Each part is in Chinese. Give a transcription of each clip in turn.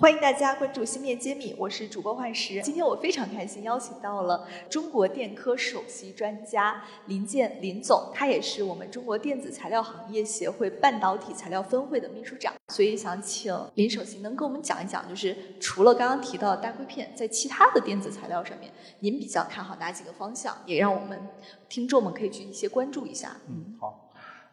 欢迎大家关注芯片揭秘，我是主播幻石。今天我非常开心，邀请到了中国电科首席专家林建林总，他也是我们中国电子材料行业协会半导体材料分会的秘书长。所以想请林首席能跟我们讲一讲，就是除了刚刚提到的大硅片，在其他的电子材料上面，您比较看好哪几个方向？也让我们听众们可以去一些关注一下。嗯，好。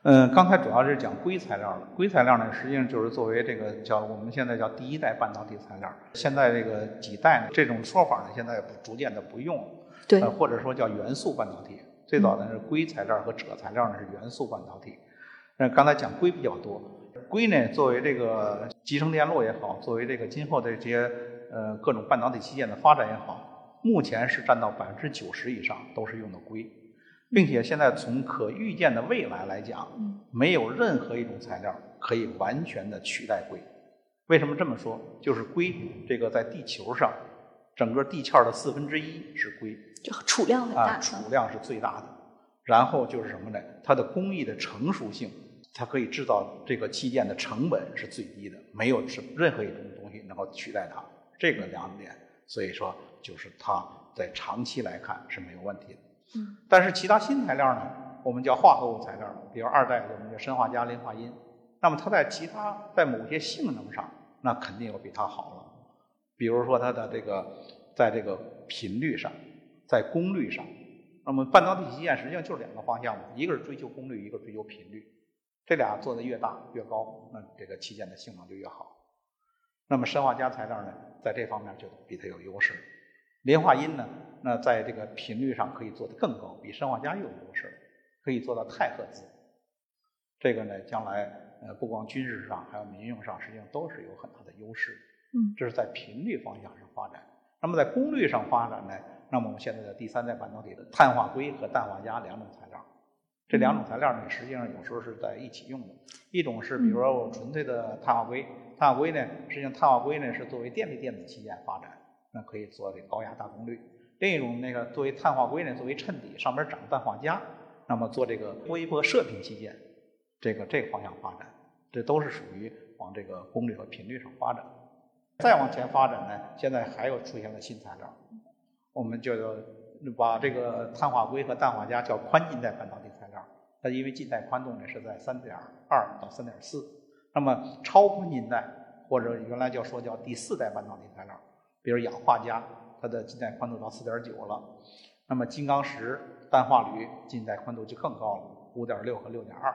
嗯，刚才主要是讲硅材料的。硅材料呢，实际上就是作为这个叫我们现在叫第一代半导体材料。现在这个几代呢，这种说法呢，现在逐渐的不用了。对。或者说叫元素半导体。最早呢是硅材料和锗材料呢是元素半导体。那刚才讲硅比较多。硅呢，作为这个集成电路也好，作为这个今后的这些呃各种半导体器件的发展也好，目前是占到百分之九十以上都是用的硅。并且现在从可预见的未来来讲，没有任何一种材料可以完全的取代硅。为什么这么说？就是硅这个在地球上，整个地壳的四分之一是硅，就储量很大，储量是最大的。然后就是什么呢？它的工艺的成熟性，它可以制造这个器件的成本是最低的，没有什任何一种东西能够取代它。这个两点，所以说就是它在长期来看是没有问题的。但是其他新材料呢，我们叫化合物材料，比如二代我们叫砷化镓、磷化铟，那么它在其他在某些性能上，那肯定要比它好了。比如说它的这个在这个频率上，在功率上，那么半导体器件实际上就是两个方向嘛，一个是追求功率，一个追求频率，这俩做的越大越高，那这个器件的性能就越好。那么砷化镓材料呢，在这方面就比它有优势。磷化铟呢？那在这个频率上可以做得更高，比砷化镓又有优势，可以做到太赫兹。这个呢，将来呃不光军事上，还有民用上，实际上都是有很大的优势。嗯，这是在频率方向上发展。那么在功率上发展呢？那么我们现在的第三代半导体的碳化硅和氮化镓两种材料，这两种材料呢，实际上有时候是在一起用的。一种是比如说我纯粹的碳化硅，碳化硅呢，实际上碳化硅呢是作为电力电子器件发展。那可以做这高压大功率。另一种那个作为碳化硅呢，作为衬底，上面长氮化镓，那么做这个微波射频器件，这个这个方向发展，这都是属于往这个功率和频率上发展。再往前发展呢，现在还有出现了新材料，我们就把这个碳化硅和氮化镓叫宽近带半导体材料。它因为近带宽度呢是在三点二到三点四，那么超宽近带或者原来叫说叫第四代半导体材料。比如氧化镓，它的近带宽度到四点九了，那么金刚石、氮化铝近带宽度就更高了，五点六和六点二。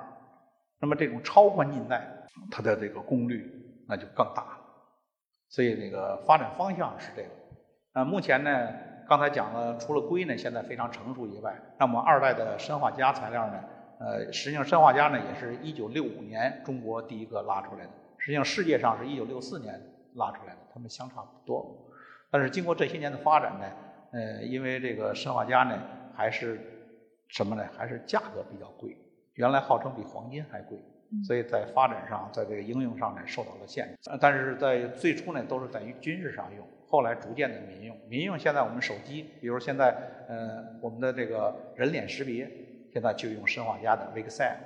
那么这种超宽近带，它的这个功率那就更大了。所以这个发展方向是这个。那目前呢，刚才讲了，除了硅呢现在非常成熟以外，那么二代的砷化镓材料呢，呃，实际上砷化镓呢也是一九六五年中国第一个拉出来的，实际上世界上是一九六四年拉出来的，它们相差不多。但是经过这些年的发展呢，呃，因为这个砷化镓呢，还是什么呢？还是价格比较贵，原来号称比黄金还贵，所以在发展上，在这个应用上呢，受到了限制。但是在最初呢，都是在于军事上用，后来逐渐的民用。民用现在我们手机，比如现在呃，我们的这个人脸识别，现在就用砷化镓的 VCSEL，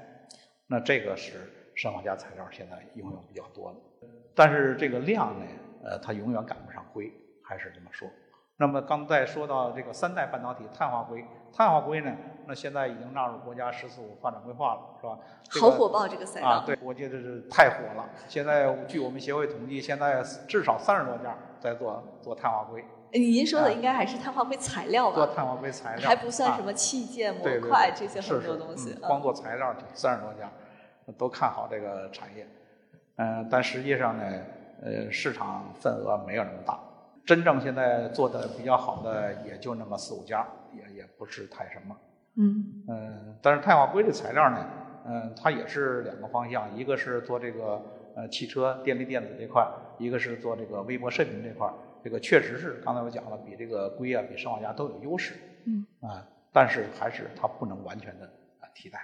那这个是砷化镓材料现在应用比较多的。但是这个量呢，呃，它永远赶不上硅。还是这么说。那么刚才说到这个三代半导体碳化硅，碳化硅呢，那现在已经纳入国家“十四五”发展规划了，是吧？好火爆这个赛道啊！对，我觉得是太火了。现在据我们协会统计，现在至少三十多家在做做碳化硅。您说的应该还是碳化硅材料吧？做碳化硅材料还不算什么器件、模块这些很多东西。光做材料就三十多家，都看好这个产业。嗯，但实际上呢，呃，市场份额没有那么大。真正现在做的比较好的也就那么四五家，也也不是太什么。嗯嗯，但是碳化硅的材料呢，嗯，它也是两个方向，一个是做这个呃汽车电力电子这块，一个是做这个微波射频这块。这个确实是刚才我讲了，比这个硅啊，比砷化镓都有优势。嗯啊，但是还是它不能完全的啊替代。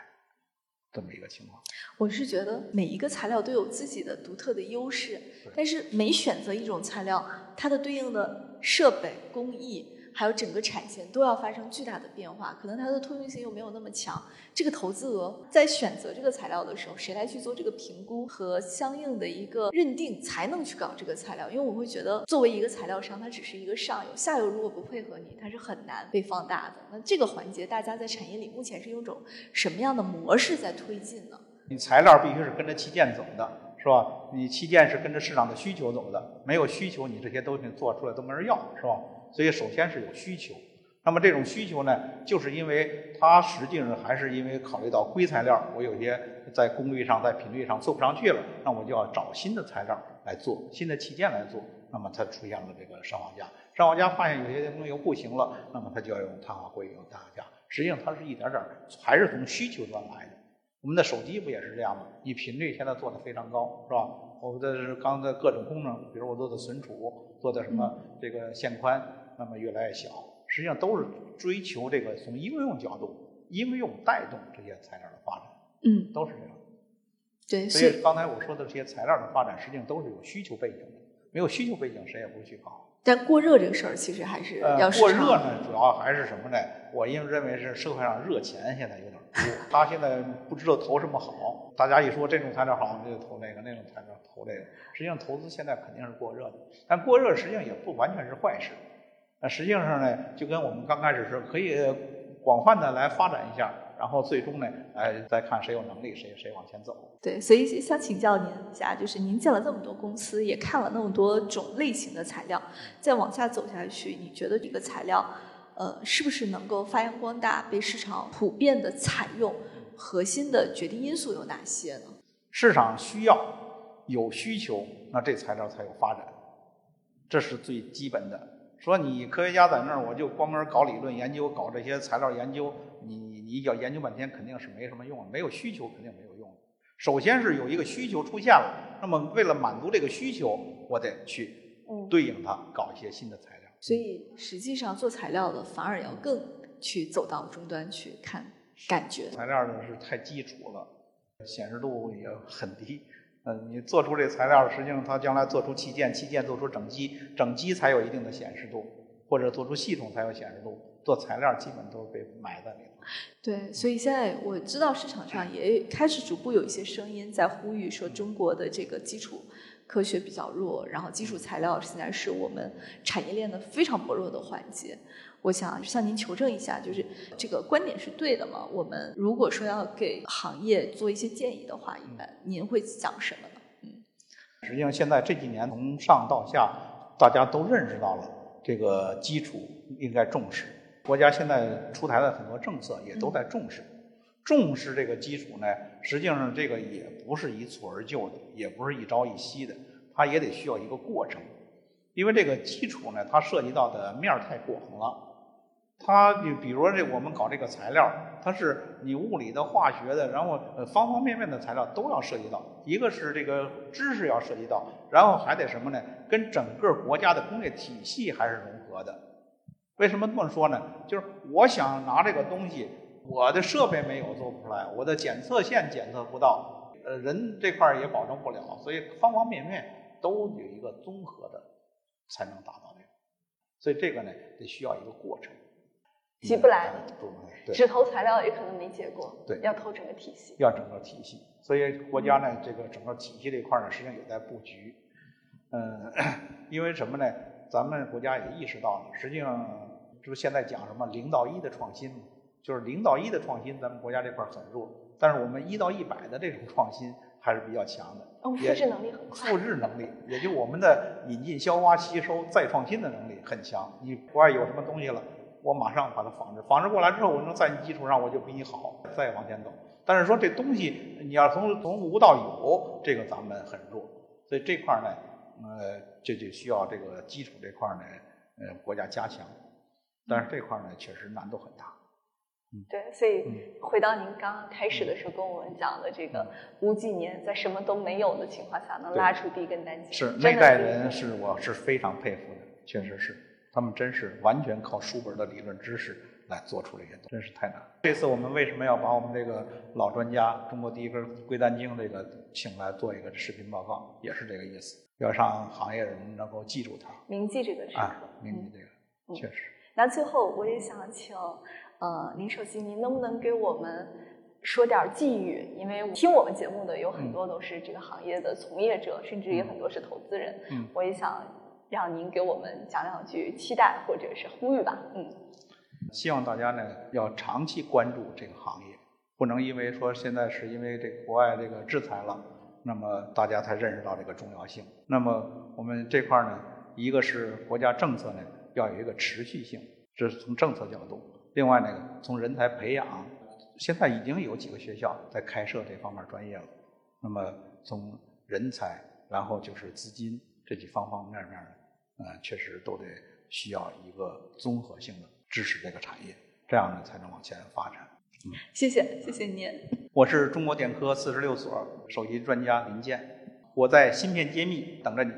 这么一个情况。我是觉得每一个材料都有自己的独特的优势，但是每选择一种材料，它的对应的设备工艺。还有整个产线都要发生巨大的变化，可能它的通用性又没有那么强。这个投资额在选择这个材料的时候，谁来去做这个评估和相应的一个认定，才能去搞这个材料？因为我会觉得，作为一个材料商，它只是一个上游，下游如果不配合你，它是很难被放大的。那这个环节，大家在产业里目前是用种什么样的模式在推进呢？你材料必须是跟着器件走的，是吧？你器件是跟着市场的需求走的，没有需求，你这些东西做出来都没人要，是吧？所以，首先是有需求。那么，这种需求呢，就是因为它实际上还是因为考虑到硅材料，我有些在功率上、在频率上做不上去了，那我就要找新的材料来做，新的器件来做。那么，它出现了这个上网架。上网架发现有些东西又不行了，那么它就要用碳化硅、用氮化镓。实际上，它是一点点还是从需求端来的。我们的手机不也是这样吗？你频率现在做的非常高，是吧？我们的刚才各种功能，比如我做的存储，做的什么这个线宽。那么越来越小，实际上都是追求这个从应用角度，应用带动这些材料的发展，嗯，都是这样。对，所以刚才我说的这些材料的发展，实际上都是有需求背景的，没有需求背景，谁也不会去搞。但过热这个事儿，其实还是要过热呢，主要还是什么呢？我因为认为是社会上热钱现在有点多，他现在不知道投什么好，大家一说这种材料好，就投那个；那种材料投这个。实际上投资现在肯定是过热的，但过热实际上也不完全是坏事。那实际上呢，就跟我们刚开始是可以广泛的来发展一下，然后最终呢，哎，再看谁有能力，谁谁往前走。对，所以想请教您一下，就是您见了这么多公司，也看了那么多种类型的材料，再往下走下去，你觉得这个材料，呃，是不是能够发扬光大，被市场普遍的采用？核心的决定因素有哪些呢？市场需要有需求，那这材料才有发展，这是最基本的。说你科学家在那儿，我就光门搞理论研究，搞这些材料研究，你你要研究半天肯定是没什么用，没有需求肯定没有用。首先是有一个需求出现了，那么为了满足这个需求，我得去对应它搞一些新的材料。所以实际上做材料的反而要更去走到终端去看感觉。材料呢是太基础了，显示度也很低。嗯，你做出这材料，实际上它将来做出器件，器件做出整机，整机才有一定的显示度，或者做出系统才有显示度。做材料基本都被埋在里头。对，所以现在我知道市场上也开始逐步有一些声音在呼吁说，中国的这个基础科学比较弱，然后基础材料现在是我们产业链的非常薄弱的环节。我想向您求证一下，就是这个观点是对的吗？我们如果说要给行业做一些建议的话，一般您会讲什么呢？嗯，实际上现在这几年从上到下，大家都认识到了这个基础应该重视。国家现在出台的很多政策也都在重视，重视这个基础呢，实际上这个也不是一蹴而就的，也不是一朝一夕的，它也得需要一个过程。因为这个基础呢，它涉及到的面儿太广了。它你比如说这我们搞这个材料，它是你物理的、化学的，然后呃方方面面的材料都要涉及到。一个是这个知识要涉及到，然后还得什么呢？跟整个国家的工业体系还是融合的。为什么这么说呢？就是我想拿这个东西，我的设备没有做不出来，我的检测线检测不到，呃人这块儿也保证不了，所以方方面面都有一个综合的才能达到这个。所以这个呢，得需要一个过程。急不来的，只投材料也可能没结果。对，要投整个体系。要整个体系，所以国家呢，这个整个体系这一块呢，实际上也在布局。嗯，因为什么呢？咱们国家也意识到了，实际上就是现在讲什么零到一的创新吗，就是零到一的创新，咱们国家这块很弱，但是我们一到一百的这种创新还是比较强的。哦，复制能力很快。复制能力，也就我们的引进、消化、吸收、再创新的能力很强。你国外有什么东西了？我马上把它仿制，仿制过来之后，我能在你基础上，我就比你好，再往前走。但是说这东西你要从从无到有，这个咱们很弱，所以这块呢，呃，这就需要这个基础这块呢，呃，国家加强。但是这块呢，确实难度很大。嗯，对，所以回到您刚刚开始的时候跟我们讲的这个五几年，在什么都没有的情况下，能拉出第一根单筋，是那代人是我是非常佩服的，确实是。他们真是完全靠书本的理论知识来做出这些东西，真是太难。这次我们为什么要把我们这个老专家、中国第一根硅丹经这个请来做一个视频报告，也是这个意思，要让行业人能够记住它，铭记这个时刻，啊，铭记这个，确实。那最后我也想请，呃，林首席，您能不能给我们说点寄语？因为听我们节目的有很多都是这个行业的从业者，甚至也很多是投资人。嗯，我也想让您给我们讲两句期待或者是呼吁吧。嗯。希望大家呢要长期关注这个行业，不能因为说现在是因为这个国外这个制裁了，那么大家才认识到这个重要性。那么我们这块呢，一个是国家政策呢要有一个持续性，这是从政策角度；另外呢，从人才培养，现在已经有几个学校在开设这方面专业了。那么从人才，然后就是资金这几方方面面的，呃，确实都得需要一个综合性的。支持这个产业，这样呢才能往前发展。嗯，谢谢，谢谢您。我是中国电科四十六所首席专家林健，我在芯片揭秘等着你。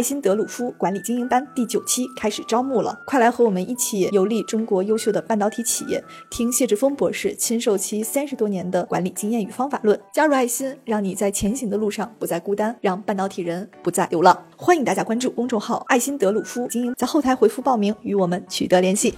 爱心德鲁夫管理精英班第九期开始招募了，快来和我们一起游历中国优秀的半导体企业，听谢志峰博士亲授其三十多年的管理经验与方法论。加入爱心，让你在前行的路上不再孤单，让半导体人不再流浪。欢迎大家关注公众号“爱心德鲁夫精英”，在后台回复报名，与我们取得联系。